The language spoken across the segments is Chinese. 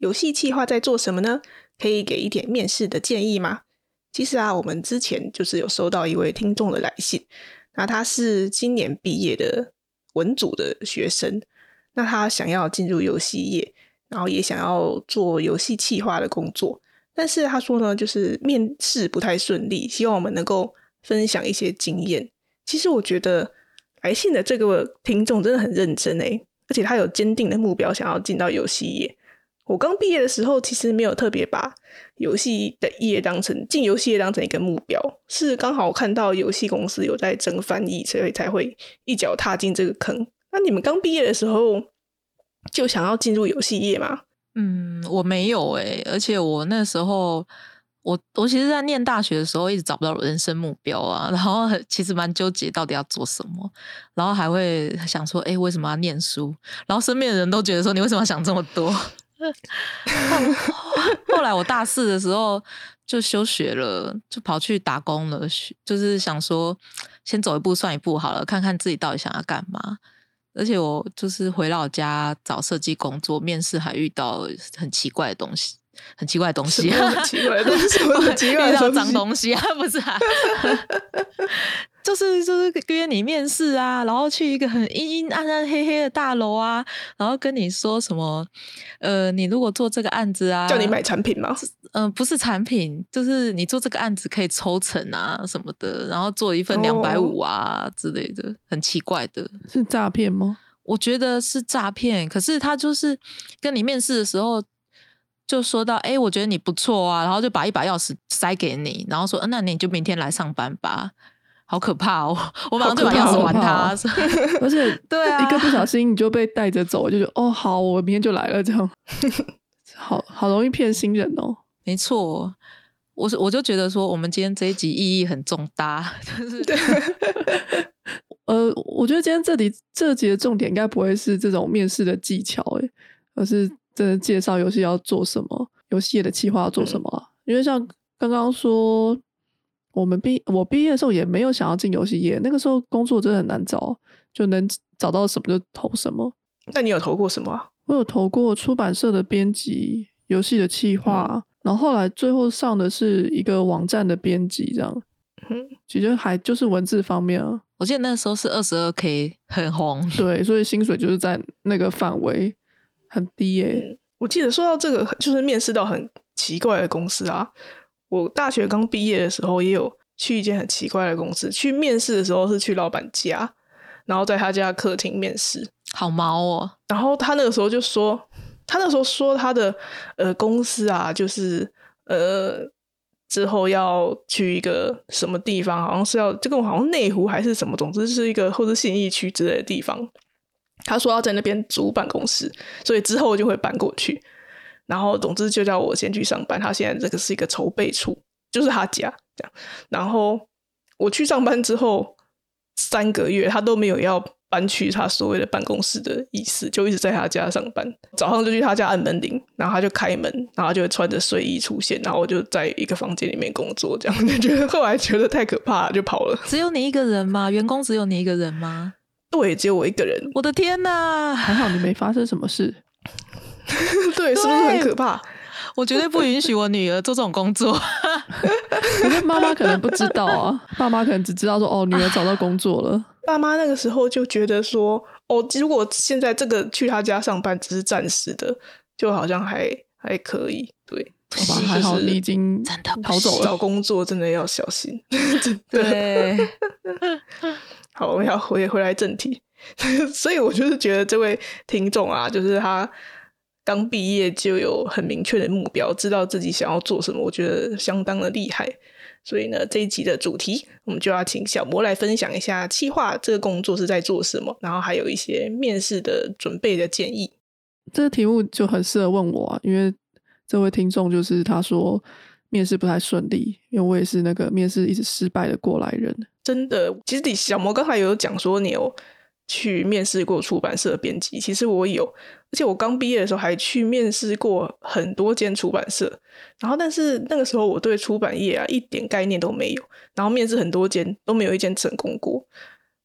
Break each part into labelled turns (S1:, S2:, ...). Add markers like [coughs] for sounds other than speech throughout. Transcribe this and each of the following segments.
S1: 游戏企划在做什么呢？可以给一点面试的建议吗？其实啊，我们之前就是有收到一位听众的来信，那他是今年毕业的文组的学生，那他想要进入游戏业，然后也想要做游戏企划的工作，但是他说呢，就是面试不太顺利，希望我们能够分享一些经验。其实我觉得来信的这个听众真的很认真诶。而且他有坚定的目标，想要进到游戏业。我刚毕业的时候，其实没有特别把游戏的业当成进游戏业当成一个目标，是刚好看到游戏公司有在争翻译，所以才会一脚踏进这个坑。那你们刚毕业的时候就想要进入游戏业吗？
S2: 嗯，我没有诶，而且我那时候。我我其实，在念大学的时候，一直找不到人生目标啊，[laughs] 然后其实蛮纠结到底要做什么，然后还会想说，哎，为什么要念书？然后身边的人都觉得说，你为什么想这么多？[laughs] 后来我大四的时候就休学了，就跑去打工了，就是想说，先走一步算一步好了，看看自己到底想要干嘛。而且我就是回老家找设计工作，面试还遇到很奇怪的东西。很奇怪的东西，
S1: 奇怪的东西，[laughs] 遇
S2: 到脏东西啊，不是啊，[laughs] 就是就是约你面试啊，然后去一个很阴阴暗暗、黑黑的大楼啊，然后跟你说什么，呃，你如果做这个案子啊，
S1: 叫你买产品吗？
S2: 嗯，不是产品，就是你做这个案子可以抽成啊什么的，然后做一份两百五啊之类的，很奇怪的，
S3: 是诈骗吗？
S2: 我觉得是诈骗，可是他就是跟你面试的时候。就说到，哎，我觉得你不错啊，然后就把一把钥匙塞给你，然后说，嗯那你就明天来上班吧。好可怕哦！[laughs] 我马上就把钥匙还他，[laughs]
S3: 而且
S2: 对啊，
S3: 一个不小心你就被带着走，就觉得哦，好，我明天就来了，这样，好好容易骗新人哦。
S2: 没错，我是我就觉得说，我们今天这一集意义很重大，就是 [laughs]
S3: 呃，我觉得今天这里这集的重点应该不会是这种面试的技巧，哎，而是。真的介绍游戏要做什么，游戏的企划要做什么？因为像刚刚说，我们毕我毕业的时候也没有想要进游戏业，那个时候工作真的很难找，就能找到什么就投什么。
S1: 那你有投过什么？
S3: 我有投过出版社的编辑、游戏的企划，然后后来最后上的是一个网站的编辑，这样。嗯，其实还就是文字方面啊。
S2: 我记得那时候是二十二 k，很红。
S3: 对，所以薪水就是在那个范围。很低耶！
S1: 我记得说到这个，就是面试到很奇怪的公司啊。我大学刚毕业的时候，也有去一间很奇怪的公司。去面试的时候是去老板家，然后在他家客厅面试，
S2: 好毛哦。
S1: 然后他那个时候就说，他那时候说他的呃公司啊，就是呃之后要去一个什么地方，好像是要这个好像内湖还是什么，总之是一个或者信义区之类的地方。他说要在那边租办公室，所以之后就会搬过去。然后总之就叫我先去上班。他现在这个是一个筹备处，就是他家这样。然后我去上班之后三个月，他都没有要搬去他所谓的办公室的意思，就一直在他家上班。早上就去他家按门铃，然后他就开门，然后就会穿着睡衣出现，然后我就在一个房间里面工作，这样 [laughs] 就觉得后来觉得太可怕了，就跑了。
S2: 只有你一个人吗？员工只有你一个人吗？
S1: 对，只有我一个人。
S2: 我的天哪！
S3: 还好你没发生什么事。[laughs]
S1: 对，是不是很可怕？
S2: 我绝对不允许我女儿做这种工作。[laughs]
S3: 可是妈妈可能不知道啊，爸妈可能只知道说哦，女儿找到工作了。[laughs]
S1: 爸妈那个时候就觉得说哦，如果现在这个去他家上班只是暂时的，就好像还还可以。对，
S3: 还好你已经
S2: 真的
S3: 逃走了。
S1: 找工作真的要小心。
S2: 对。
S1: 好，我们要回回来正题，[laughs] 所以我就是觉得这位听众啊，就是他刚毕业就有很明确的目标，知道自己想要做什么，我觉得相当的厉害。所以呢，这一集的主题，我们就要请小魔来分享一下企划这个工作是在做什么，然后还有一些面试的准备的建议。
S3: 这个题目就很适合问我，啊，因为这位听众就是他说面试不太顺利，因为我也是那个面试一直失败的过来人。
S1: 真的，其实你小魔刚才有讲说你有去面试过出版社编辑，其实我有，而且我刚毕业的时候还去面试过很多间出版社，然后但是那个时候我对出版业啊一点概念都没有，然后面试很多间都没有一间成功过，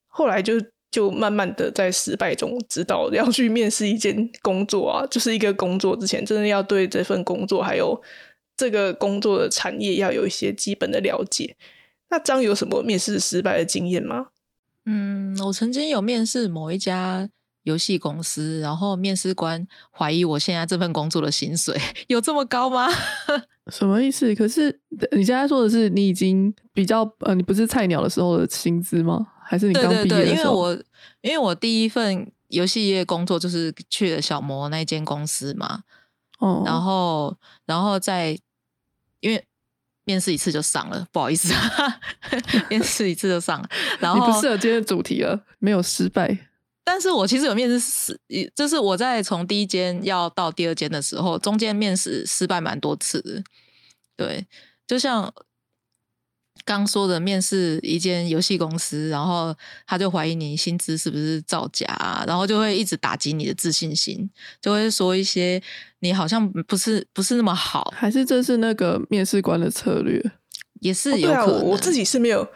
S1: 后来就就慢慢的在失败中知道要去面试一间工作啊，就是一个工作之前真的要对这份工作还有这个工作的产业要有一些基本的了解。那张有什么面试失败的经验吗？
S2: 嗯，我曾经有面试某一家游戏公司，然后面试官怀疑我现在这份工作的薪水有这么高吗？[laughs]
S3: 什么意思？可是你现在说的是你已经比较呃，你不是菜鸟的时候的薪资吗？还是你刚毕业的
S2: 时候？因为我因为我第一份游戏业工作就是去了小魔那间公司嘛，哦，然后然后在因为。面试一次就上了，不好意思，[laughs] 面试一次就上了。然后
S3: 你不适合今天的主题了，没有失败。
S2: 但是我其实有面试失，就是我在从第一间要到第二间的时候，中间面试失败蛮多次的。对，就像。刚说的面试一间游戏公司，然后他就怀疑你薪资是不是造假，然后就会一直打击你的自信心，就会说一些你好像不是不是那么好，
S3: 还是这是那个面试官的策略，
S2: 也是有可能。
S1: 我自己是没有，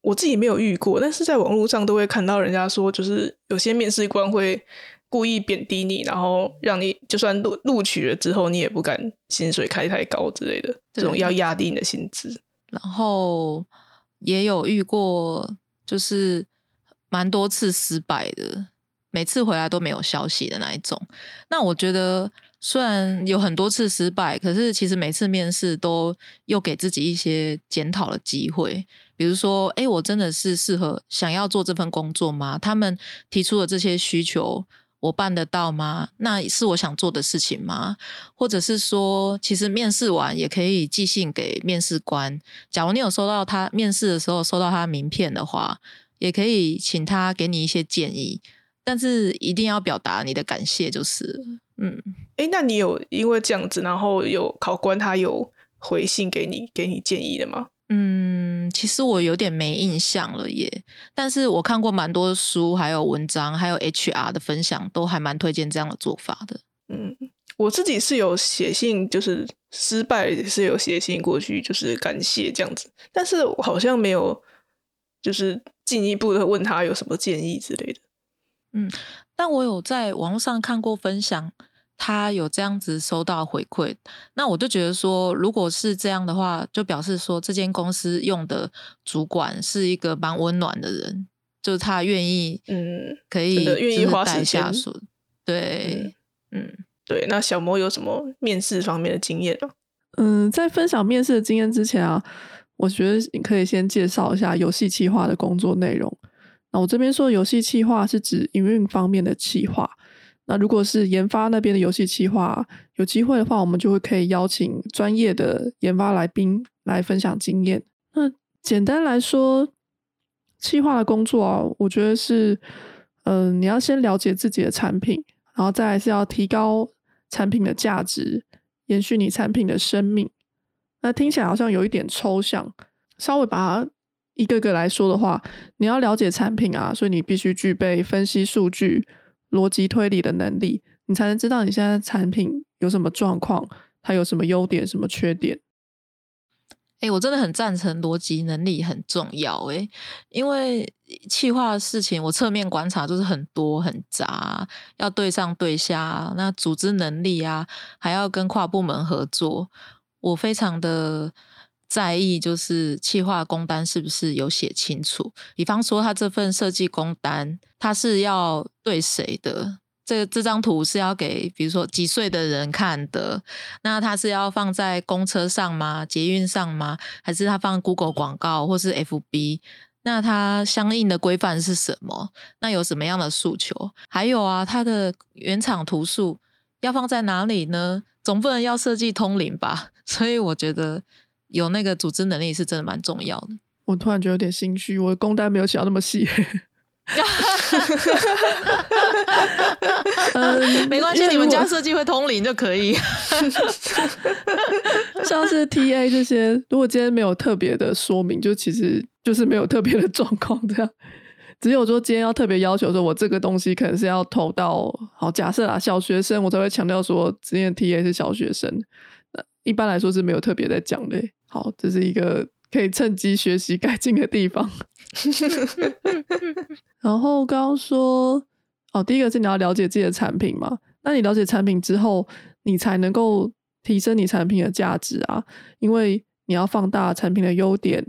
S1: 我自己没有遇过，但是在网络上都会看到人家说，就是有些面试官会故意贬低你，然后让你就算录录取了之后，你也不敢薪水开太高之类的，这种要压低你的薪资。
S2: 然后也有遇过，就是蛮多次失败的，每次回来都没有消息的那一种。那我觉得虽然有很多次失败，可是其实每次面试都又给自己一些检讨的机会。比如说，哎，我真的是适合想要做这份工作吗？他们提出的这些需求。我办得到吗？那是我想做的事情吗？或者是说，其实面试完也可以寄信给面试官。假如你有收到他面试的时候收到他名片的话，也可以请他给你一些建议。但是一定要表达你的感谢，就是嗯，
S1: 哎，那你有因为这样子，然后有考官他有回信给你，给你建议的吗？
S2: 嗯，其实我有点没印象了耶。但是我看过蛮多书，还有文章，还有 HR 的分享，都还蛮推荐这样的做法的。
S1: 嗯，我自己是有写信，就是失败是有写信过去，就是感谢这样子。但是我好像没有，就是进一步的问他有什么建议之类的。
S2: 嗯，但我有在网络上看过分享。他有这样子收到回馈，那我就觉得说，如果是这样的话，就表示说这间公司用的主管是一个蛮温暖的人，就是他愿意，
S1: 嗯，
S2: 可以
S1: 愿意花
S2: 时
S1: 间。
S2: 对，嗯，
S1: 对。那小魔有什么面试方面的经验吗？
S3: 嗯，在分享面试的经验之前啊，我觉得你可以先介绍一下游戏企划的工作内容。那我这边说游戏企划是指营运方面的企划。那如果是研发那边的游戏企划，有机会的话，我们就会可以邀请专业的研发来宾来分享经验。那简单来说，企划的工作啊，我觉得是，嗯，你要先了解自己的产品，然后再是要提高产品的价值，延续你产品的生命。那听起来好像有一点抽象，稍微把它一个个来说的话，你要了解产品啊，所以你必须具备分析数据。逻辑推理的能力，你才能知道你现在产品有什么状况，它有什么优点，什么缺点。
S2: 哎，我真的很赞成逻辑能力很重要。哎，因为企划的事情，我侧面观察就是很多很杂，要对上对下，那组织能力啊，还要跟跨部门合作，我非常的。在意就是企划工单是不是有写清楚？比方说，他这份设计工单，他是要对谁的？这这张图是要给比如说几岁的人看的？那他是要放在公车上吗？捷运上吗？还是他放 Google 广告或是 FB？那它相应的规范是什么？那有什么样的诉求？还有啊，它的原厂图数要放在哪里呢？总不能要设计通灵吧？[laughs] 所以我觉得。有那个组织能力是真的蛮重要的。
S3: 我突然觉得有点心虚，我的工单没有写到那么细。[laughs] 嗯
S2: 没关系，你们家设计会通灵就可以。[laughs]
S3: 像是 T A 这些，如果今天没有特别的说明，就其实就是没有特别的状况这样。只有说今天要特别要求说，我这个东西可能是要投到好假设啊小学生，我才会强调说今天 T A 是小学生。一般来说是没有特别在讲的。好，这是一个可以趁机学习改进的地方。[laughs] 然后刚刚说，哦，第一个是你要了解自己的产品嘛，那你了解产品之后，你才能够提升你产品的价值啊，因为你要放大产品的优点，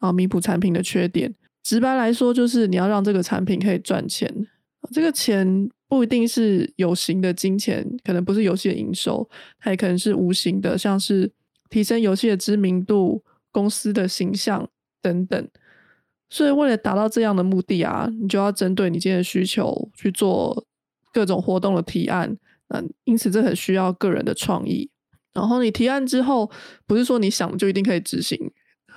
S3: 然后弥补产品的缺点。直白来说，就是你要让这个产品可以赚钱。这个钱不一定是有形的金钱，可能不是游戏的营收，它也可能是无形的，像是提升游戏的知名度、公司的形象等等。所以，为了达到这样的目的啊，你就要针对你今天的需求去做各种活动的提案。嗯，因此这很需要个人的创意。然后你提案之后，不是说你想就一定可以执行，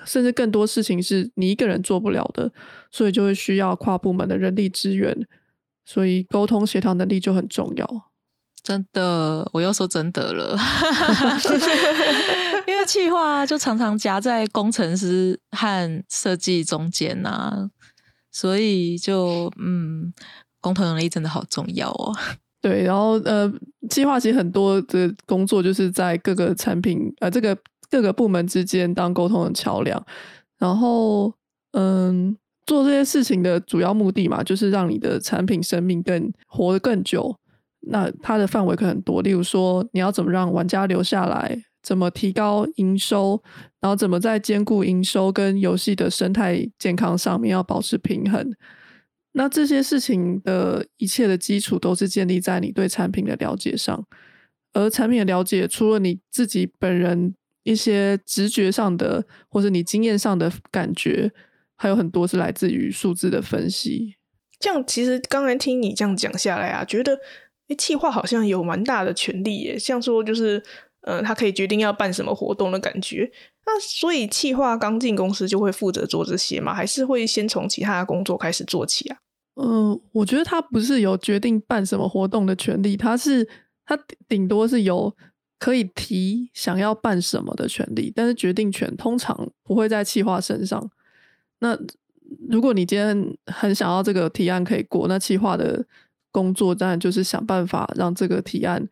S3: 甚至更多事情是你一个人做不了的，所以就会需要跨部门的人力资源。所以沟通协调能力就很重要。
S2: 真的，我又说真的了，[laughs] 因为企划就常常夹在工程师和设计中间呐、所以就嗯，沟通能力真的好重要哦。
S3: 对，然后呃，计划其实很多的工作就是在各个产品呃这个各个部门之间当沟通的桥梁，然后嗯，做这些事情的主要目的嘛，就是让你的产品生命更活得更久。那它的范围可能很多，例如说你要怎么让玩家留下来，怎么提高营收，然后怎么在兼顾营收跟游戏的生态健康上面要保持平衡。那这些事情的一切的基础都是建立在你对产品的了解上，而产品的了解除了你自己本人一些直觉上的，或者你经验上的感觉，还有很多是来自于数字的分析。
S1: 这样其实刚才听你这样讲下来啊，觉得诶，企划好像有蛮大的权利耶，像说就是，呃，他可以决定要办什么活动的感觉。那所以企划刚进公司就会负责做这些吗？还是会先从其他的工作开始做起啊？
S3: 嗯，我觉得他不是有决定办什么活动的权利，他是他顶顶多是有可以提想要办什么的权利，但是决定权通常不会在企划身上。那如果你今天很想要这个提案可以过，那企划的工作当然就是想办法让这个提案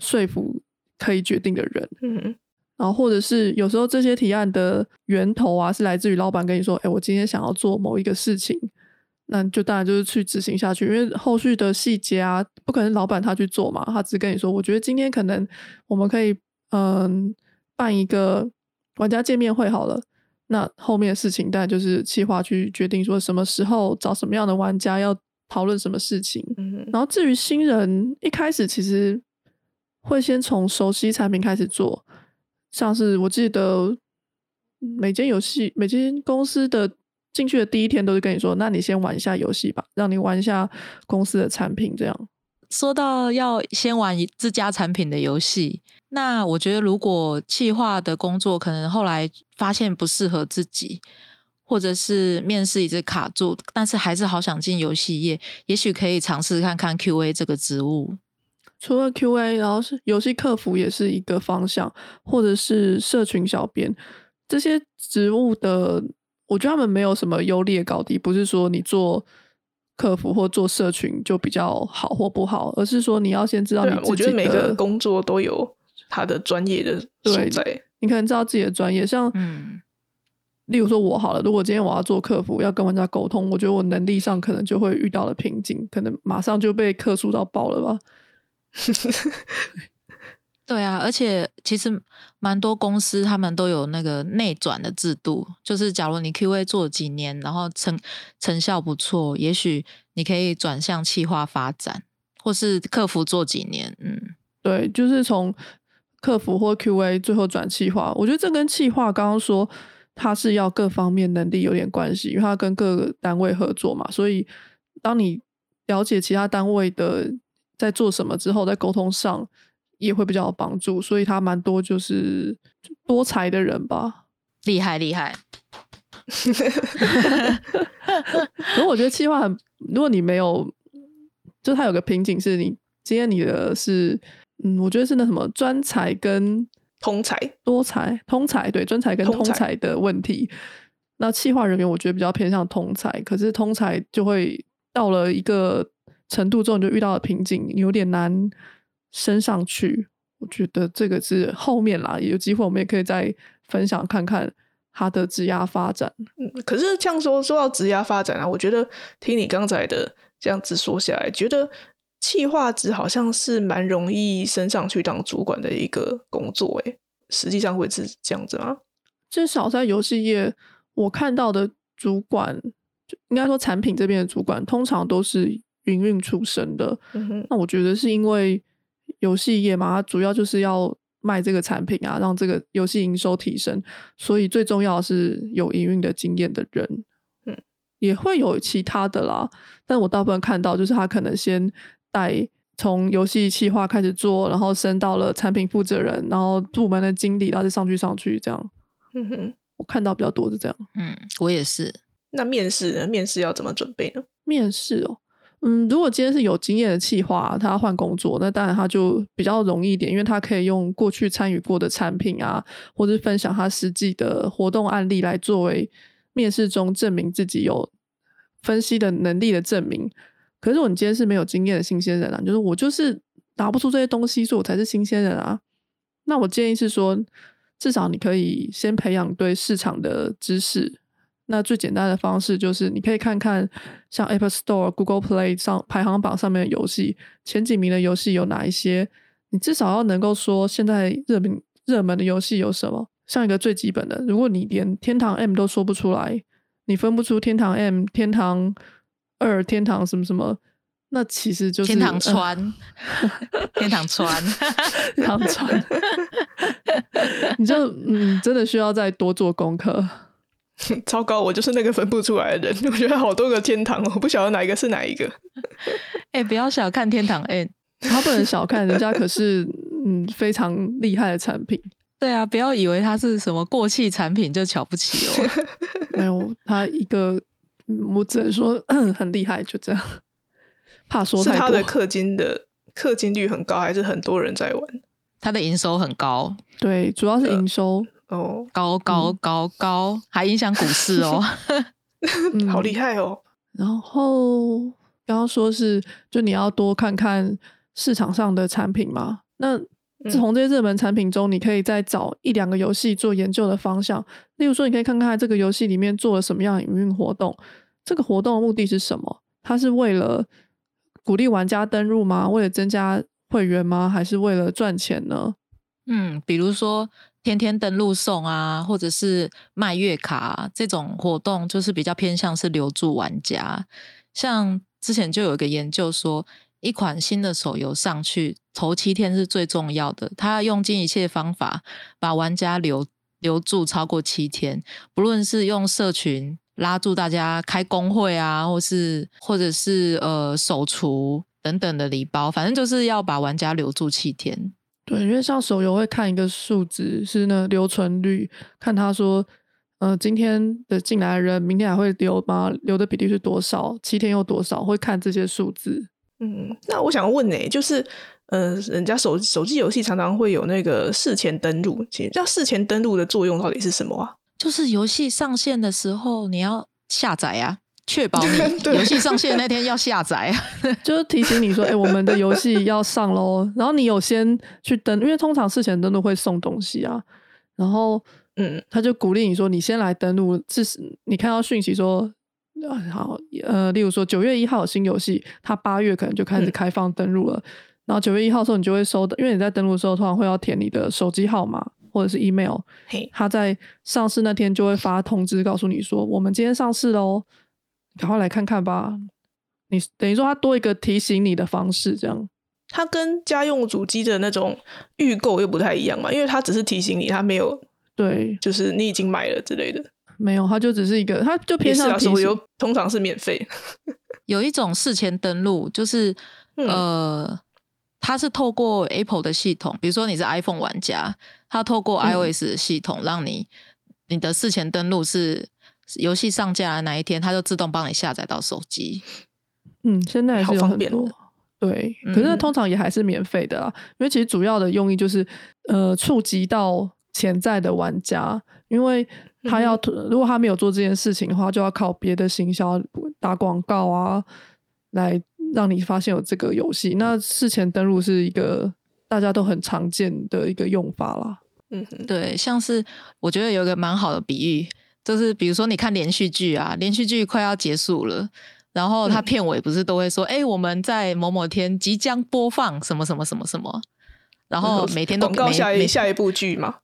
S3: 说服可以决定的人。
S1: 嗯
S3: 然后或者是有时候这些提案的源头啊，是来自于老板跟你说：“哎，我今天想要做某一个事情。”那就当然就是去执行下去，因为后续的细节啊，不可能老板他去做嘛，他只跟你说：“我觉得今天可能我们可以嗯办一个玩家见面会好了。”那后面的事情当然就是企划去决定说什么时候找什么样的玩家，要讨论什么事情。
S1: 嗯
S3: 然后至于新人，一开始其实会先从熟悉产品开始做，像是我记得每间游戏、每间公司的进去的第一天都是跟你说，那你先玩一下游戏吧，让你玩一下公司的产品，这样。
S2: 说到要先玩自家产品的游戏，那我觉得如果企划的工作可能后来发现不适合自己，或者是面试一直卡住，但是还是好想进游戏业，也许可以尝试看看 QA 这个职务。
S3: 除了 QA，然后是游戏客服也是一个方向，或者是社群小编这些职务的，我觉得他们没有什么优劣高低，不是说你做客服或做社群就比较好或不好，而是说你要先知道你自己
S1: 我觉得每个工作都有他的专业的所
S3: 对
S1: 在。
S3: 你可能知道自己的专业，像
S2: 嗯，
S3: 例如说我好了，如果今天我要做客服，要跟玩家沟通，我觉得我能力上可能就会遇到了瓶颈，可能马上就被客诉到爆了吧。[laughs]
S2: 对啊，而且其实蛮多公司他们都有那个内转的制度，就是假如你 QA 做几年，然后成成效不错，也许你可以转向企划发展，或是客服做几年，嗯，
S3: 对，就是从客服或 QA 最后转企划，我觉得这跟企划刚刚说它是要各方面能力有点关系，因为它跟各个单位合作嘛，所以当你了解其他单位的在做什么之后，在沟通上也会比较有帮助，所以他蛮多就是多才的人吧。
S2: 厉害厉害。[laughs]
S3: 可是我觉得企划很，如果你没有，就他有个瓶颈是你今天你的是，嗯，我觉得是那什么专才跟
S1: 通才
S3: 多才通才对专才跟
S1: 通才
S3: 通才的问题。那企划人员我觉得比较偏向通才，可是通才就会到了一个程度之后，你就遇到了瓶颈，有点难升上去。我觉得这个是后面啦，有机会我们也可以再分享看看他的职涯发展。
S1: 嗯，可是这样说说到职涯发展啊，我觉得听你刚才的这样子说下来，觉得企划职好像是蛮容易升上去当主管的一个工作，诶，实际上会是这样子吗？
S3: 至少在游戏业，我看到的主管，就应该说产品这边的主管，通常都是营运出身的。
S1: 嗯哼，
S3: 那我觉得是因为游戏业嘛，它主要就是要卖这个产品啊，让这个游戏营收提升，所以最重要的是有营运的经验的人。
S1: 嗯，
S3: 也会有其他的啦，但我大部分看到就是他可能先带从游戏企划开始做，然后升到了产品负责人，然后部门的经理，然后再上去上去这样。
S1: 嗯哼，
S3: 我看到比较多是这样。
S2: 嗯，我也是。
S1: 那面试呢？面试要怎么准备呢？
S3: 面试哦，嗯，如果今天是有经验的企划，他要换工作，那当然他就比较容易一点，因为他可以用过去参与过的产品啊，或者分享他实际的活动案例来作为面试中证明自己有分析的能力的证明。可是如果你今天是没有经验的新鲜人啊，就是我就是拿不出这些东西，所以我才是新鲜人啊。那我建议是说，至少你可以先培养对市场的知识。那最简单的方式就是，你可以看看像 Apple Store、Google Play 上排行榜上面的游戏，前几名的游戏有哪一些？你至少要能够说现在热门热门的游戏有什么。像一个最基本的，如果你连天堂 M 都说不出来，你分不出天堂 M、天堂二、天堂什么什么，那其实就是
S2: 天堂
S3: 呃
S2: 川，[laughs] 天堂川，[laughs]
S3: 天堂川，[laughs] 你就嗯，真的需要再多做功课。[laughs]
S1: 糟糕，我就是那个分不出来的人。[laughs] 我觉得好多个天堂哦，我不晓得哪一个是哪一个。[laughs]
S2: 哎、不要小看天堂 N。
S3: 他不能小看人家，可是嗯非常厉害的产品。
S2: 对啊，不要以为它是什么过气产品就瞧不起哦。
S3: 没有，他一个嗯我只能说 [coughs] 很厉害，就这样。怕说太多
S1: 是他的，氪金的氪金率很高，还是很多人在玩？
S2: 它的营收很高，
S3: 对，主要是营收，
S1: 哦，
S2: 高高高高，还影响股市哦。[laughs]
S3: 嗯
S1: 好厉害哦！
S3: 然后刚刚说是，就你要多看看市场上的产品嘛。那从这些热门产品中，你可以再找一两个游戏做研究的方向。例如说，你可以看看这个游戏里面做了什么样的营运活动，这个活动的目的是什么？它是为了鼓励玩家登入吗？为了增加会员吗？还是为了赚钱呢？
S2: 嗯，比如说天天登录送啊，或者是卖月卡啊、这种活动，就是比较偏向是留住玩家。像之前就有一个研究说，一款新的手游上去头七天是最重要的，它要用尽一切方法把玩家留留住超过七天，不论是用社群拉住大家开工会啊，或是或者是呃手厨等等的礼包，反正就是要把玩家留住七天。
S3: 对，因为像手游会看一个数值是那留存率，看他说，呃，今天的进来的人，明天还会留吗？留的比例是多少？七天又多少？会看这些数字。
S1: 嗯，那我想问呢、就是呃，人家手手机游戏常常会有那个事前登录，其实这事前登录的作用到底是什么啊？
S2: 就是游戏上线的时候，你要下载啊，确保 [laughs] 你
S1: 对
S2: 游戏上线那天要下载啊。[laughs]
S3: 就是提醒你说，哎、我们的游戏要上喽。然后你有先去登，因为通常事前登录会送东西啊。然后
S1: 嗯，
S3: 他就鼓励你说，你先来登录，至少你看到讯息说，啊好，呃，例如说九月一号有新游戏，它八月可能就开始
S1: 嗯
S3: 开放登录了。然后九月一号的时候，你就会收到，因为你在登录的时候，通常会要填你的手机号码或者是 email。
S1: 嘿，
S3: 他在上市那天就会发通知告诉你说，我们今天上市喽，赶快来看看吧。你等于说它多一个提醒你的方式，这样
S1: 它跟家用主机的那种预购又不太一样嘛，因为它只是提醒你，它没有
S3: 对，
S1: 就是你已经买了之类的。
S3: 没有，它就只是一个，它就
S1: 也是啊，
S3: 偏向
S1: 手游通常是免费。[laughs]
S2: 有一种事前登录，就是、
S1: 嗯
S2: 呃，它是透过 Apple 的系统，比如说你是 iPhone 玩家，它透过
S1: 嗯
S2: iOS 的系统，让你你的事前登录是游戏上架的那一天，它就自动帮你下载到手机。
S3: 嗯，现在也是有很多
S1: 好方便哦。
S3: 对，可是
S2: 嗯
S3: 通常也还是免费的啊，因为其实主要的用意就是呃触及到潜在的玩家，因为他要、如果他没有做这件事情的话，就要靠别的行销打广告啊，来让你发现有这个游戏。那事前登录是一个大家都很常见的一个用法啦。
S1: 嗯，
S2: 对，像是我觉得有一个蛮好的比喻，就是比如说你看连续剧啊，连续剧快要结束了。然后它
S1: 嗯。
S2: 片尾不是都会说，哎、我们在某某天即将播放什么什么什么什么，然后每天都
S1: 广告下一下一部剧嘛，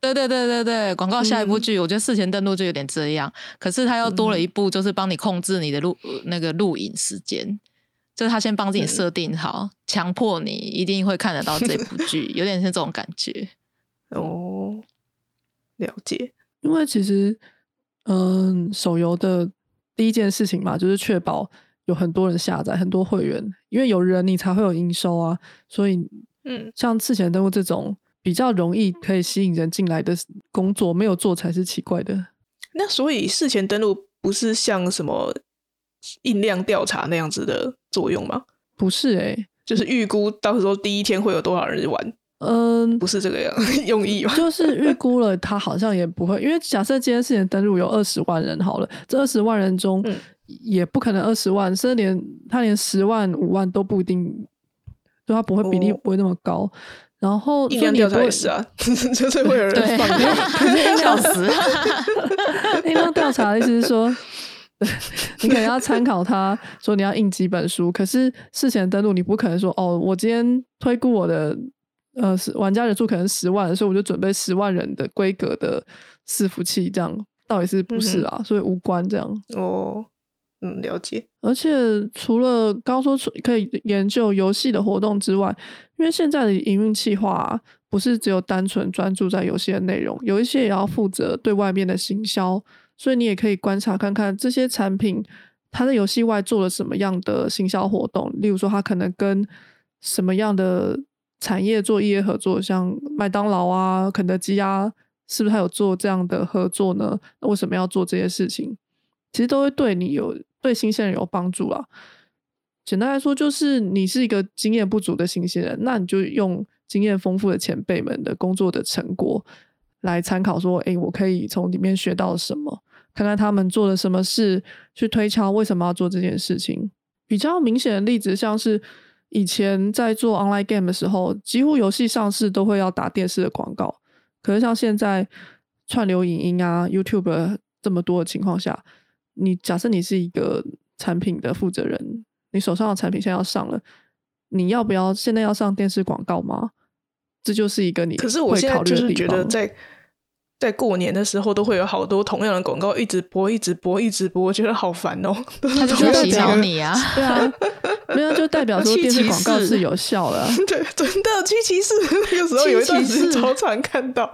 S2: 对对对对对，广告下一部
S1: 嗯。
S2: 剧，我觉得事前登录就有点这样，可是它又多了一步，就是帮你控制你的录、呃那个录影时间，就是他先帮自己
S1: 嗯。
S2: 设定好，强迫你一定会看得到这部剧，有点像这种感觉。[laughs]
S1: 哦，了解，
S3: 因为其实，嗯，手游的第一件事情嘛，就是确保有很多人下载，很多会员，因为有人你才会有营收啊。所以，
S1: 嗯，
S3: 像事前登录这种比较容易可以吸引人进来的工作，没有做才是奇怪的。
S1: 那所以事前登录不是像什么印量调查那样子的作用吗？
S3: 不是诶、
S1: 就是预估到时候第一天会有多少人玩，
S3: 嗯，
S1: 不是这个样 [laughs] 用意吧？[laughs]
S3: 就是预估了，他好像也不会，因为假设今天事情登录有二十万人好了，这二十万人中、
S1: 嗯
S3: 也不可能二十万，甚至连他连十万、五万都不一定，就他不会比例
S1: 哦
S3: 不会那么高。然后
S1: 印量调查
S3: 会
S1: 也是啊，[laughs] 就是会有人
S2: 对
S1: 放掉。
S2: 笑死！
S3: 印量调查的意思是说，你可能要参考他说你要印几本书，可是事前登录你不可能说哦，我今天推估我的呃是玩家人数可能十万，所以我就准备十万人的规格的伺服器，这样到底是不是啊？所以无关这样。
S1: 哦，嗯，了解。
S3: 而且除了刚刚说除可以研究游戏的活动之外，因为现在的营运计划、啊、不是只有单纯专注在游戏的内容，有一些也要负责对外面的行销，所以你也可以观察看看这些产品它在游戏外做了什么样的行销活动，例如说它可能跟什么样的产业做业合作，像麦当劳啊、肯德基啊，是不是还有做这样的合作呢？那为什么要做这些事情？其实都会对你有对新鲜人有帮助啊。简单来说，就是你是一个经验不足的新鲜人，那你就用经验丰富的前辈们的工作的成果来参考，说，诶，我可以从里面学到什么，看看他们做了什么事，去推敲为什么要做这件事情。比较明显的例子，像是以前在做 online game 的时候，几乎游戏上市都会要打电视的广告，可是像现在串流影音啊、YouTube 这么多的情况下，你假设你是一个产品的负责人，你手上的产品现在要上了，你要不要现在要上电视广告吗？这就是一个你
S1: 可是我
S3: 会
S1: 现在就是。觉得在在过年的时候都会有好多同样的广告一直播、一直播、一直播，我觉得好烦哦。
S2: 他就是在洗脑你啊！[laughs]
S3: 对啊，没有就代表说 [laughs] 电视广告是有效的啊、
S1: 对，真的七骑士那个时候有一段时间超常看到。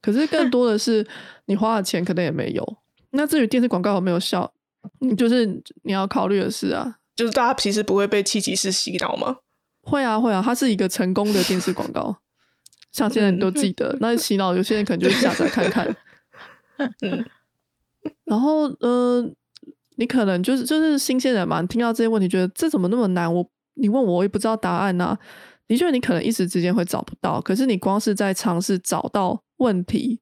S3: 可是更多的是你花的钱可能也没有。那至于电视广告有没有效，嗯就是你要考虑的事啊，
S1: 就是大家其实不会被七骑士洗脑吗？
S3: 会啊会啊，它是一个成功的电视广告，像现在你都记得。那洗脑有些人可能就下载看看，[laughs]
S1: 嗯，
S3: 然后呃，你可能就是就是新鲜人嘛，你听到这些问题，觉得这怎么那么难？我你问我，我也不知道答案呐、的确，你可能一时之间会找不到，可是你光是在尝试找到问题，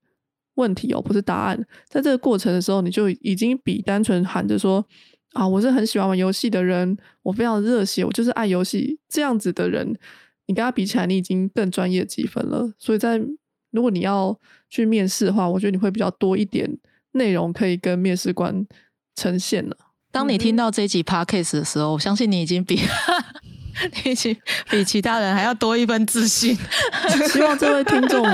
S3: 问题哦，不是答案，在这个过程的时候，你就已经比单纯喊着说啊，我是很喜欢玩游戏的人，我非常热血，我就是爱游戏这样子的人，你跟他比起来，你已经更专业几分了。所以在如果你要去面试的话，我觉得你会比较多一点内容可以跟面试官呈现了。
S2: 当你听到这一集 podcast 的时候，我相信你已经比 [laughs] 你已经比其他人还要多一份自信。[laughs]
S3: 希望这位听众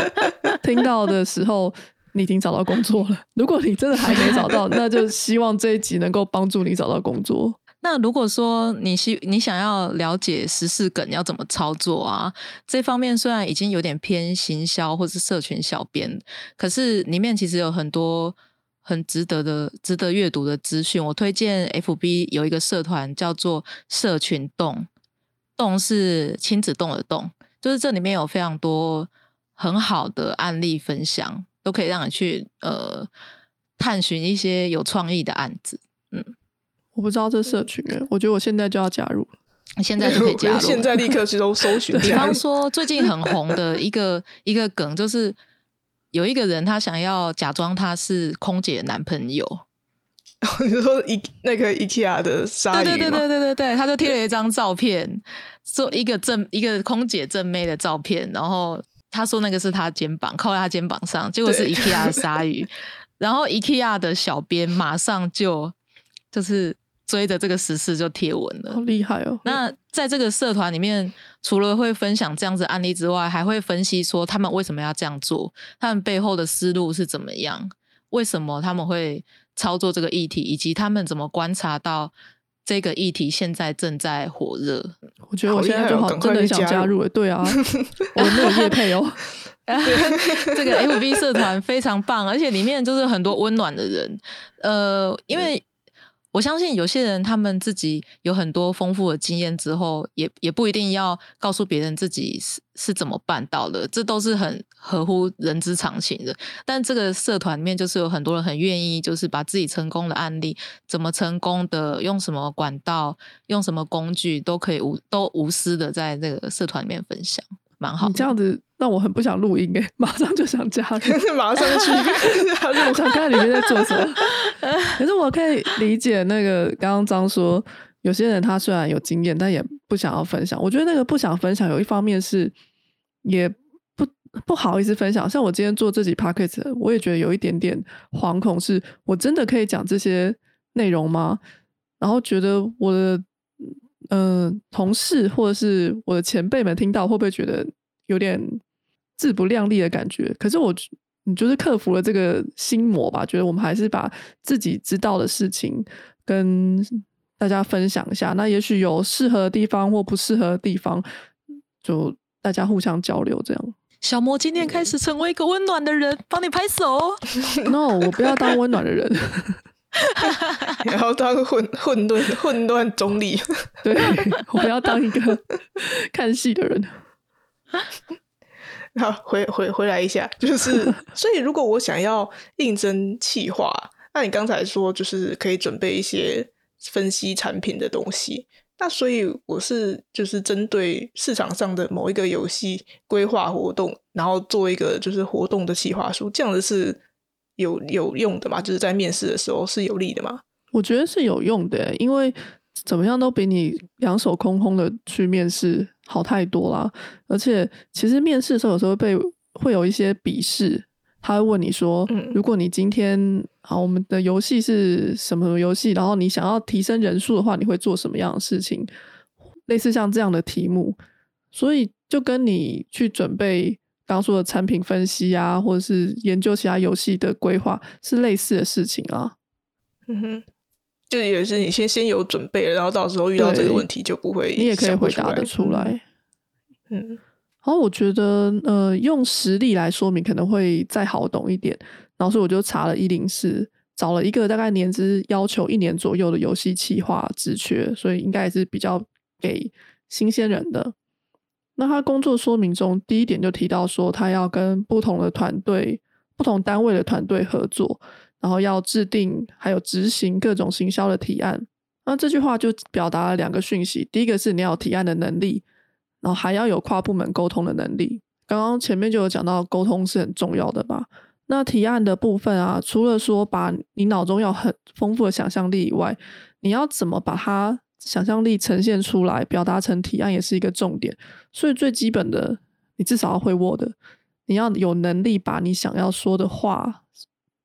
S3: 听到的时候，你已经找到工作了。如果你真的还没找到，那就希望这一集能够帮助你找到工作。
S2: 那如果说你希你想要了解十四梗要怎么操作啊，这方面虽然已经有点偏行销或是社群小编，可是里面其实有很多很值得的、值得阅读的资讯。我推荐 FB 有一个社团叫做社群洞，洞是亲子洞的洞，就是这里面有非常多很好的案例分享，都可以让你去呃探寻一些有创意的案子。
S3: 我不知道这社群哎，我觉得我现在就要加入，
S2: 现在就可以加入，[laughs]
S1: 现在立刻去搜搜寻。
S2: 比方说，最近很红的一个一个梗，就是有一个人他想要假装他是空姐男朋友，[laughs]
S1: 你说一那个 IKEA 的鲨鱼
S2: 对对对对对对对，他就贴了一张照片，做一个正一个空姐正妹的照片，然后他说那个是他肩膀靠在他肩膀上，结果是 IKEA 的鲨鱼，[laughs] 然后 IKEA 的小编马上就就是。追着这个时事就贴文了，
S3: 好厉害哦！
S2: 那在这个社团里面，除了会分享这样子案例之外，还会分析说他们为什么要这样做，他们背后的思路是怎么样，为什么他们会操作这个议题，以及他们怎么观察到这个议题现在正在火热。
S3: 我觉得我现在就好，真的想加入。对啊，我没有叶配哦。[laughs]
S2: 这个 FB 社团非常棒，而且里面就是很多温暖的人。呃，因为。我相信有些人，他们自己有很多丰富的经验之后，也也不一定要告诉别人自己是是怎么办到的，这都是很合乎人之常情的。但这个社团里面，就是有很多人很愿意，就是把自己成功的案例，怎么成功的，用什么管道，用什么工具，都可以无都无私的在这个社团里面分享。蛮好，
S3: 你这样子让我很不想录音哎，[laughs] 马上就想加入，[laughs]
S1: 马上去加入，
S3: 想看里面在做什么。可是我可以理解那个刚刚张说，有些人他虽然有经验，但也不想要分享。我觉得那个不想分享，有一方面是也不不好意思分享。像我今天做这集 p o c k e t 我也觉得有一点点惶恐，是我真的可以讲这些内容吗？然后觉得我的。嗯，同事或者是我的前辈们听到会不会觉得有点自不量力的感觉？可是我，你就是克服了这个心魔吧？觉得我们还是把自己知道的事情跟大家分享一下。那也许有适合的地方或不适合的地方，就大家互相交流这样。
S2: 小魔今天开始成为一个温暖的人，帮你拍手。[laughs]
S3: No，我不要当温暖的人。[laughs]
S1: 然后当混混沌混乱中立，[laughs]
S3: 对我要当一个看戏的人。[laughs]
S1: 好，回回回来一下，就是所以如果我想要应征企划，那你刚才说就是可以准备一些分析产品的东西，那所以我是就是针对市场上的某一个游戏规划活动，然后做一个就是活动的企划书，这样子是。有有用的嘛？就是在面试的时候是有利的吗？
S3: 我觉得是有用的，因为怎么样都比你两手空空的去面试好太多啦。而且其实面试的时候有时候被会有一些笔试，他会问你说：“如果你今天啊，我们的游戏是什么游戏？然后你想要提升人数的话，你会做什么样的事情？”类似像这样的题目，所以就跟你去准备。刚说的产品分析啊，或者是研究其他游戏的规划，是类似的事情啊。
S1: 嗯哼，就也是你先先有准备了，然后到时候遇到这个问题就不会，
S3: 你也可以回答的出来。嗯，然后我觉得呃，用实例来说明可能会再好懂一点。然后所以我就查了一零四，找了一个大概年资要求一年左右的游戏企划职缺，所以应该也是比较给新鲜人的。那他工作说明中第一点就提到说，他要跟不同的团队、不同单位的团队合作，然后要制定还有执行各种行销的提案。那这句话就表达了两个讯息：第一个是你要提案的能力，然后还要有跨部门沟通的能力。刚刚前面就有讲到，沟通是很重要的吧？那提案的部分啊，除了说把你脑中有很丰富的想象力以外，你要怎么把它？想象力呈现出来，表达成提案也是一个重点。所以最基本的，你至少要会 Word，你要有能力把你想要说的话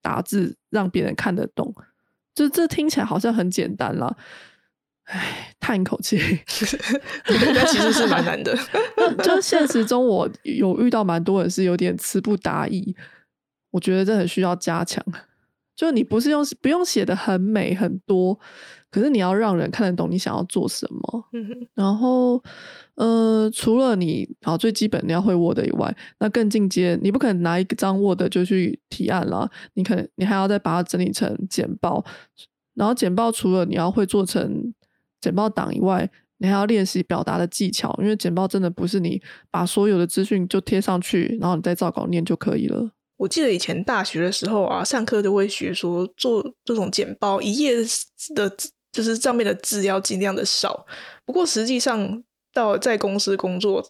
S3: 打字，让别人看得懂。就这听起来好像很简单啦，唉，叹一口气，[laughs]
S1: 那其实是蛮难的。[laughs]
S3: 就现实中，我有遇到蛮多人是有点词不达意，我觉得这很需要加强。就你不是用不用写的很美很多。可是你要让人看得懂你想要做什么，然后呃，除了你好最基本你要会 Word 以外，那更进阶，你不可能拿一张 Word 就去提案了，你可能你还要再把它整理成简报，然后简报除了你要会做成简报档以外，你还要练习表达的技巧，因为简报真的不是你把所有的资讯就贴上去，然后你再照稿念就可以了。
S1: 我记得以前大学的时候啊，上课都会学说做这种简报，一页的字就是上面的字要尽量的少。不过实际上到在公司工作，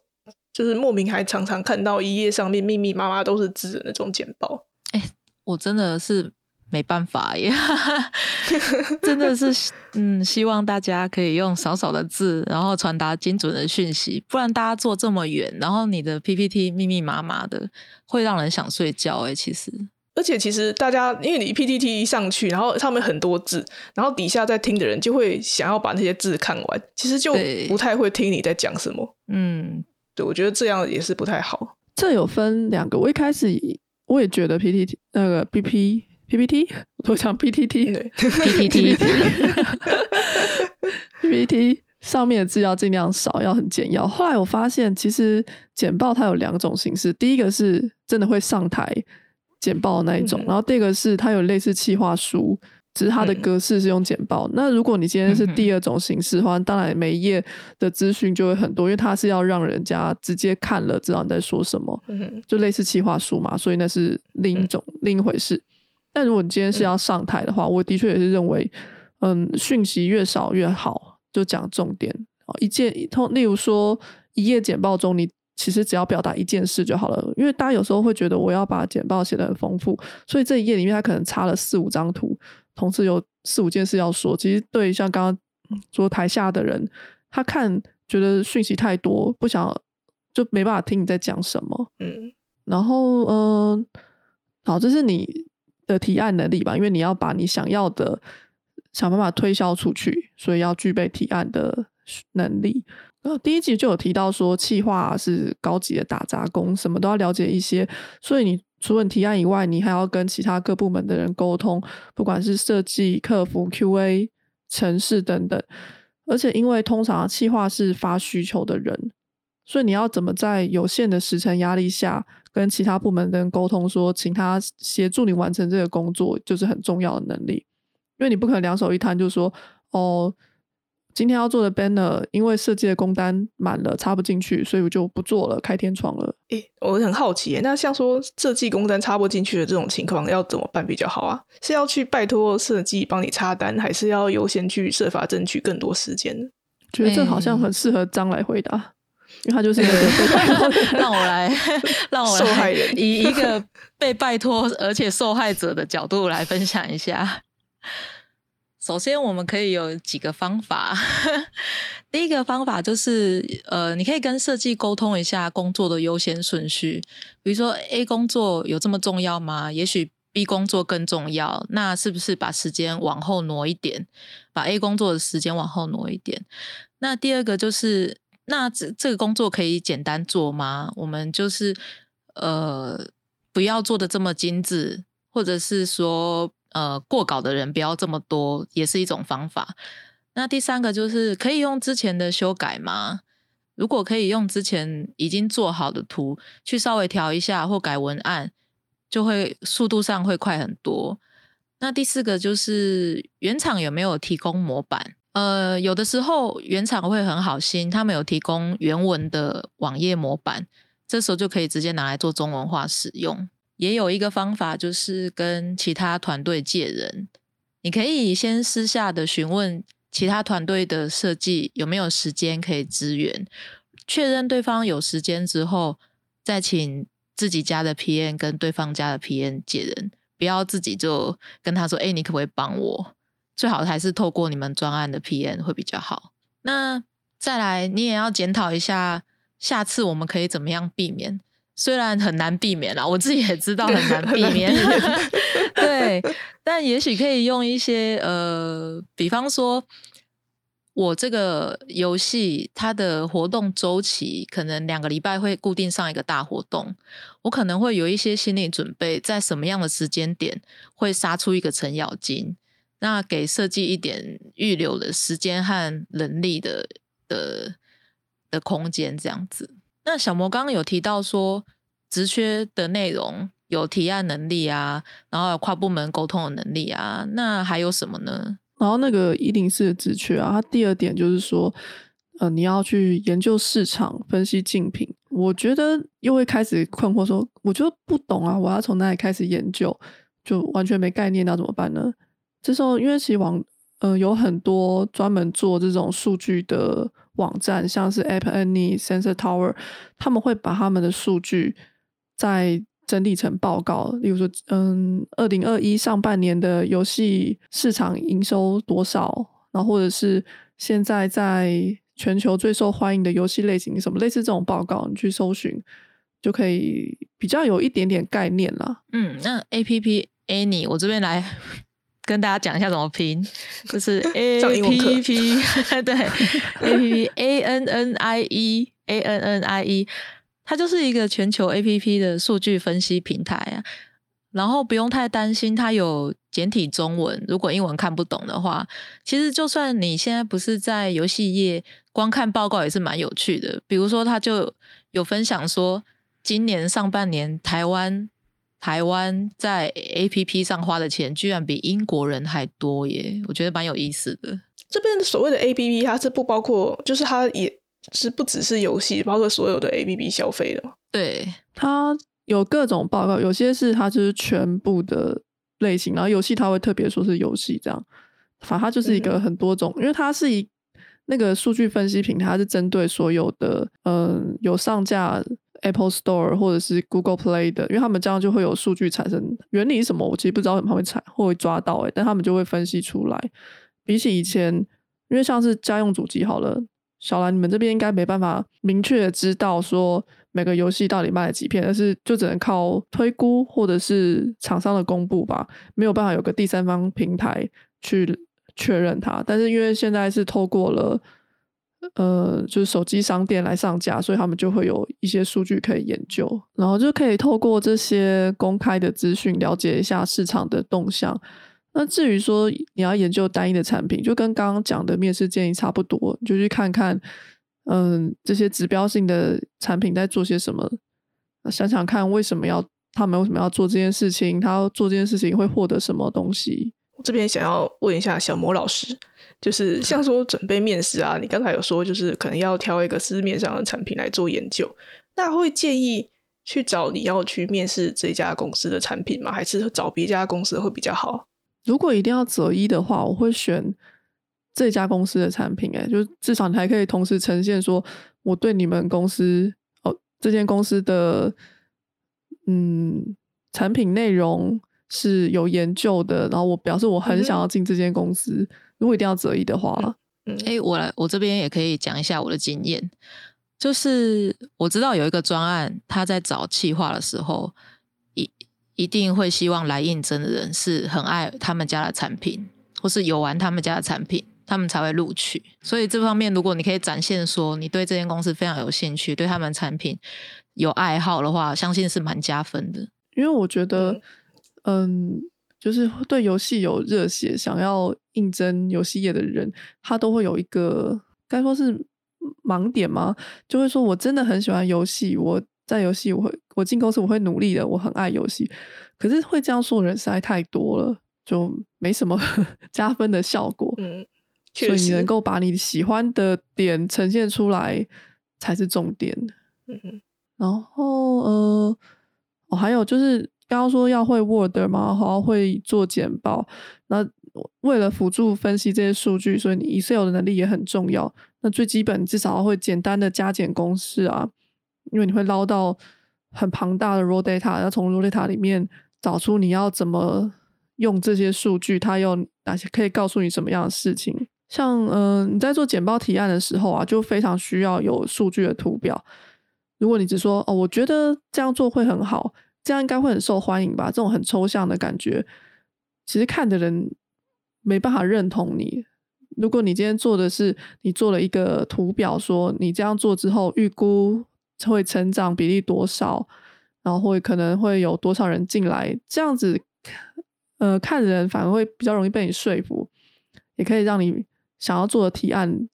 S1: 就是莫名还常常看到一页上面密密麻麻都是字的那种简报。
S2: 哎，我真的是。没办法耶，[laughs] 真的是，嗯，希望大家可以用少少的字，然后传达精准的讯息，不然大家坐这么远，然后你的 PPT 密密麻麻的，会让人想睡觉哎。其实，
S1: 而且其实大家，因为你 PPT 一上去，然后上面很多字，然后底下在听的人就会想要把那些字看完，其实就不太会听你在讲什么。嗯，对，我觉得这样也是不太好。
S3: 这有分两个，我一开始我也觉得 PPT 那个 BP。PPT，我讲 PPT，PPT，PPT 上面的字要尽量少，要很简要。后来我发现，其实简报它有两种形式，第一个是真的会上台简报那一种，然后第二个是它有类似企划书，只是它的格式是用简报。那如果你今天是第二种形式的话，当然每一页的资讯就会很多，因为它是要让人家直接看了知道你在说什么，就类似企划书嘛，所以那是另一种另一回事。但如果你今天是要上台的话，我的确也是认为，嗯，讯息越少越好，就讲重点。一件通，例如说一页简报中，你其实只要表达一件事就好了。因为大家有时候会觉得我要把简报写得很丰富，所以这一页里面他可能插了四五张图，同时有四五件事要说。其实对像刚刚说台下的人，他看觉得讯息太多，不想就没办法听你在讲什么。嗯，然后嗯，好，这是你。的提案能力吧，因为你要把你想要的想办法推销出去，所以要具备提案的能力。呃，第一集就有提到说，企划是高级的打杂工，什么都要了解一些。所以你除了提案以外，你还要跟其他各部门的人沟通，不管是设计、客服、QA、城市等等。而且因为通常企划是发需求的人，所以你要怎么在有限的时程压力下？跟其他部门的人沟通，说请他协助你完成这个工作，就是很重要的能力。因为你不可能两手一摊，就说哦，今天要做的 banner，因为设计的工单满了，插不进去，所以我就不做了，开天窗了。
S1: 诶，我很好奇，那像说设计工单插不进去的这种情况，要怎么办比较好啊？是要去拜托设计帮你插单，还是要优先去设法争取更多时间呢？
S3: 觉得这好像很适合张来回答。因为他就是一个 [laughs]
S2: 让我来，让我
S1: 来
S2: 以一个被拜托而且受害者的角度来分享一下。首先，我们可以有几个方法。[laughs] 第一个方法就是，呃，你可以跟设计沟通一下工作的优先顺序。比如说，A 工作有这么重要吗？也许 B 工作更重要。那是不是把时间往后挪一点，把 A 工作的时间往后挪一点？那第二个就是。那这这个工作可以简单做吗？我们就是呃，不要做的这么精致，或者是说呃，过稿的人不要这么多，也是一种方法。那第三个就是可以用之前的修改吗？如果可以用之前已经做好的图去稍微调一下或改文案，就会速度上会快很多。那第四个就是原厂有没有提供模板？呃，有的时候原厂会很好心，他们有提供原文的网页模板，这时候就可以直接拿来做中文化使用。也有一个方法，就是跟其他团队借人，你可以先私下的询问其他团队的设计有没有时间可以支援，确认对方有时间之后，再请自己家的 PM 跟对方家的 PM 借人，不要自己就跟他说：“哎，你可不可以帮我？”最好还是透过你们专案的 PM 会比较好。那再来，你也要检讨一下，下次我们可以怎么样避免？虽然很难避免啦，我自己也知道很难避免。[laughs] 对，但也许可以用一些呃，比方说，我这个游戏它的活动周期可能两个礼拜会固定上一个大活动，我可能会有一些心理准备，在什么样的时间点会杀出一个程咬金。那给设计一点预留的时间和人力的的的空间，这样子。那小魔刚刚有提到说，职缺的内容有提案能力啊，然后跨部门沟通的能力啊，那还有什么呢？
S3: 然后那个一零四的职缺啊，它第二点就是说，呃，你要去研究市场，分析竞品，我觉得又会开始困惑说，我就不懂啊，我要从哪里开始研究，就完全没概念，那怎么办呢？这时候，因为其实网呃有很多专门做这种数据的网站，像是 App Annie、Sensor Tower，他们会把他们的数据再整理成报告，例如说，嗯，二零二一上半年的游戏市场营收多少，然后或者是现在在。全球最受欢迎的游戏类型什么类似这种报告，你去搜寻就可以比较有一点点概念了。
S2: 嗯，那 A P P Annie，我这边来跟大家讲一下怎么拼，就是 [laughs] A P P [laughs] 对 A P P A N N I E A N N I E，它就是一个全球 A P P 的数据分析平台啊。然后不用太担心，它有简体中文。如果英文看不懂的话，其实就算你现在不是在游戏业，光看报告也是蛮有趣的。比如说，他就有分享说，今年上半年台湾台湾在 A P P 上花的钱，居然比英国人还多耶！我觉得蛮有意思的。
S1: 这边的所谓的 A P P，它是不包括，就是它也是不只是游戏，包括所有的 A P P 消费的。
S2: 对
S3: 它。有各种报告，有些是它就是全部的类型，然后游戏它会特别说是游戏这样，反正它就是一个很多种，因为它是一那个数据分析平台，它是针对所有的嗯有上架 Apple Store 或者是 Google Play 的，因为他们这样就会有数据产生。原理是什么？我其实不知道他们会采会会抓到诶，但他们就会分析出来。比起以前，因为像是家用主机好了，小兰你们这边应该没办法明确的知道说。每个游戏到底卖了几片，但是就只能靠推估或者是厂商的公布吧，没有办法有个第三方平台去确认它。但是因为现在是透过了呃，就是手机商店来上架，所以他们就会有一些数据可以研究，然后就可以透过这些公开的资讯了解一下市场的动向。那至于说你要研究单一的产品，就跟刚刚讲的面试建议差不多，就去看看。嗯，这些指标性的产品在做些什么？想想看，为什么要他们为什么要做这件事情？他做这件事情会获得什么东西？
S1: 我这边想要问一下小魔老师，就是 [laughs] 像说准备面试啊，你刚才有说就是可能要挑一个市面上的产品来做研究，那会建议去找你要去面试这家公司的产品吗？还是找别家公司会比较好？
S3: 如果一定要择一的话，我会选。这家公司的产品，哎，就至少你还可以同时呈现说，我对你们公司哦，这间公司的嗯产品内容是有研究的，然后我表示我很想要进这间公司。如果一定要择一的话，
S2: 嗯，哎，我来，我这边也可以讲一下我的经验，就是我知道有一个专案，他在找企划的时候，一一定会希望来应征的人是很爱他们家的产品，或是有玩他们家的产品。他们才会录取，所以这方面如果你可以展现说你对这间公司非常有兴趣，对他们产品有爱好的话，相信是蛮加分的。
S3: 因为我觉得，嗯，就是对游戏有热血、想要应征游戏业的人，他都会有一个该说是盲点吗？就会说我真的很喜欢游戏，我在游戏我会我进公司我会努力的，我很爱游戏。可是会这样说的人实在太多了，就没什么 [laughs] 加分的效果。嗯。所以你能够把你喜欢的点呈现出来才是重点。嗯哼。然后呃，哦，还有就是刚刚说要会 Word 吗，然后会做简报。那为了辅助分析这些数据，所以你 Excel 的能力也很重要。那最基本至少会简单的加减公式啊，因为你会捞到很庞大的 raw data，要从 raw data 里面找出你要怎么用这些数据，它有哪些可以告诉你什么样的事情。像嗯，你在做简报提案的时候啊，就非常需要有数据的图表。如果你只说哦，我觉得这样做会很好，这样应该会很受欢迎吧？这种很抽象的感觉，其实看的人没办法认同你。如果你今天做的是你做了一个图表，说你这样做之后预估会成长比例多少，然后会可能会有多少人进来，这样子，呃，看的人反而会比较容易被你说服，也可以让你。想要做的提案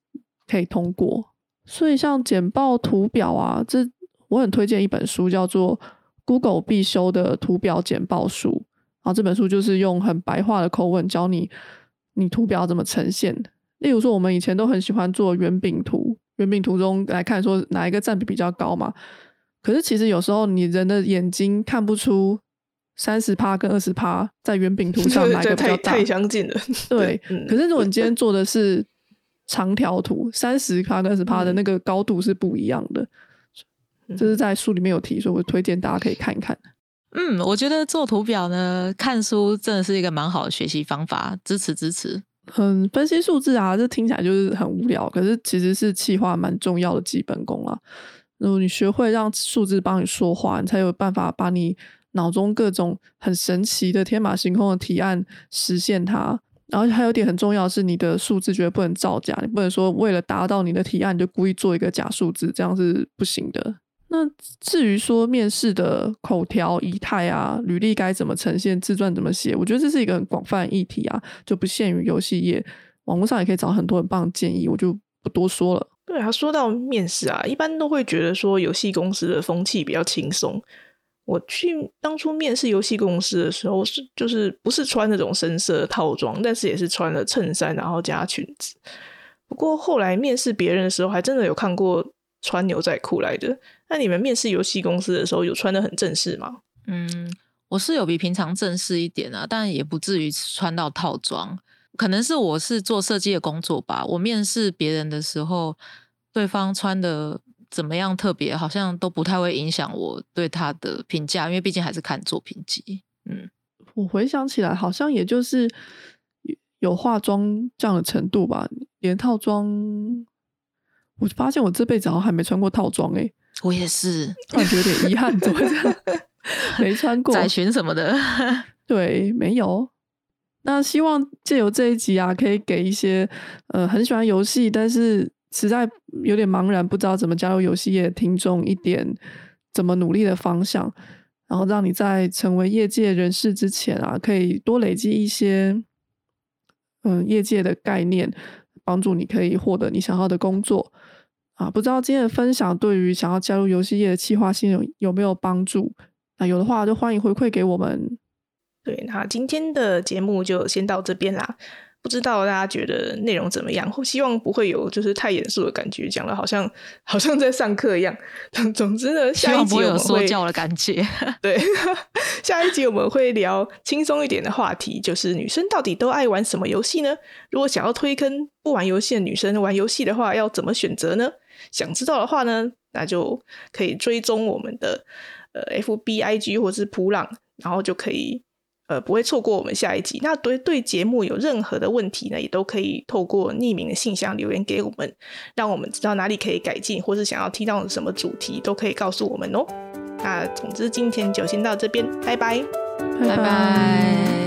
S3: 可以通过，所以像简报图表啊，这我很推荐一本书，叫做《Google 必修的图表简报书》。然后这本书就是用很白话的口吻教你，你图表怎么呈现。例如说，我们以前都很喜欢做圆饼图，圆饼图中来看说哪一个占比比较高嘛。可是其实有时候你人的眼睛看不出三十趴跟二十趴在圆饼图上 [laughs] 哪个比较大，
S1: 太相近了。[laughs]
S3: 对，可是如果你今天做的是长条图，三十趴跟二十趴的那个高度是不一样的。这是在书里面有提，所以我推荐大家可以看一看。
S2: 嗯，我觉得做图表呢，看书真的是一个蛮好的学习方法，支持支持。
S3: 嗯，分析数字啊，这听起来就是很无聊，可是其实是企划蛮重要的基本功啊。如果你学会让数字帮你说话，你才有办法把你脑中各种很神奇的天马行空的提案实现它。然后还有点很重要是，你的数字绝对不能造假，你不能说为了达到你的提案你就故意做一个假数字，这样是不行的。那至于说面试的口条仪态啊，履历该怎么呈现，自传怎么写，我觉得这是一个很广泛议题啊，就不限于游戏业，网络上也可以找很多很棒的建议，我就不多说了。
S1: 对啊，说到面试啊，一般都会觉得说游戏公司的风气比较轻松。我去当初面试游戏公司的时候，是就是不是穿那种深色套装，但是也是穿了衬衫，然后加裙子。不过后来面试别人的时候，还真的有看过穿牛仔裤来的。那你们面试游戏公司的时候，有穿的很正式吗？
S2: 嗯，我是有比平常正式一点啊，但也不至于穿到套装。可能是我是做设计的工作吧。我面试别人的时候，对方穿的怎么样特别，好像都不太会影响我对他的评价，因为毕竟还是看作品集。嗯，
S3: 我回想起来，好像也就是有化妆这样的程度吧，连套装，我发现我这辈子好像还没穿过套装诶。
S2: 我也是，
S3: 突然觉得有点遗憾，怎么这样？没穿过。[laughs]
S2: 窄裙什么的，[laughs]
S3: 对，没有。那希望借由这一集啊，可以给一些呃很喜欢游戏，但是实在有点茫然，不知道怎么加入游戏业的听众一点怎么努力的方向，然后让你在成为业界人士之前啊，可以多累积一些嗯业界的概念，帮助你可以获得你想要的工作啊。不知道今天的分享对于想要加入游戏业的企划性有有没有帮助？那有的话就欢迎回馈给我们。
S1: 对，那今天的节目就先到这边啦。不知道大家觉得内容怎么样？希望不会有就是太严肃的感觉，讲的好像好像在上课一样。[laughs] 总之呢，下一集我们会
S2: 说教的感觉。[laughs]
S1: 对，[laughs] 下一集我们会聊轻松一点的话题，就是女生到底都爱玩什么游戏呢？如果想要推坑不玩游戏的女生玩游戏的话，要怎么选择呢？想知道的话呢，那就可以追踪我们的呃 F B I G 或是普朗，然后就可以。呃，不会错过我们下一集。那对对节目有任何的问题呢，也都可以透过匿名的信箱留言给我们，让我们知道哪里可以改进，或是想要听到什么主题，都可以告诉我们哦。那总之今天就先到这边，拜拜，
S3: 拜拜。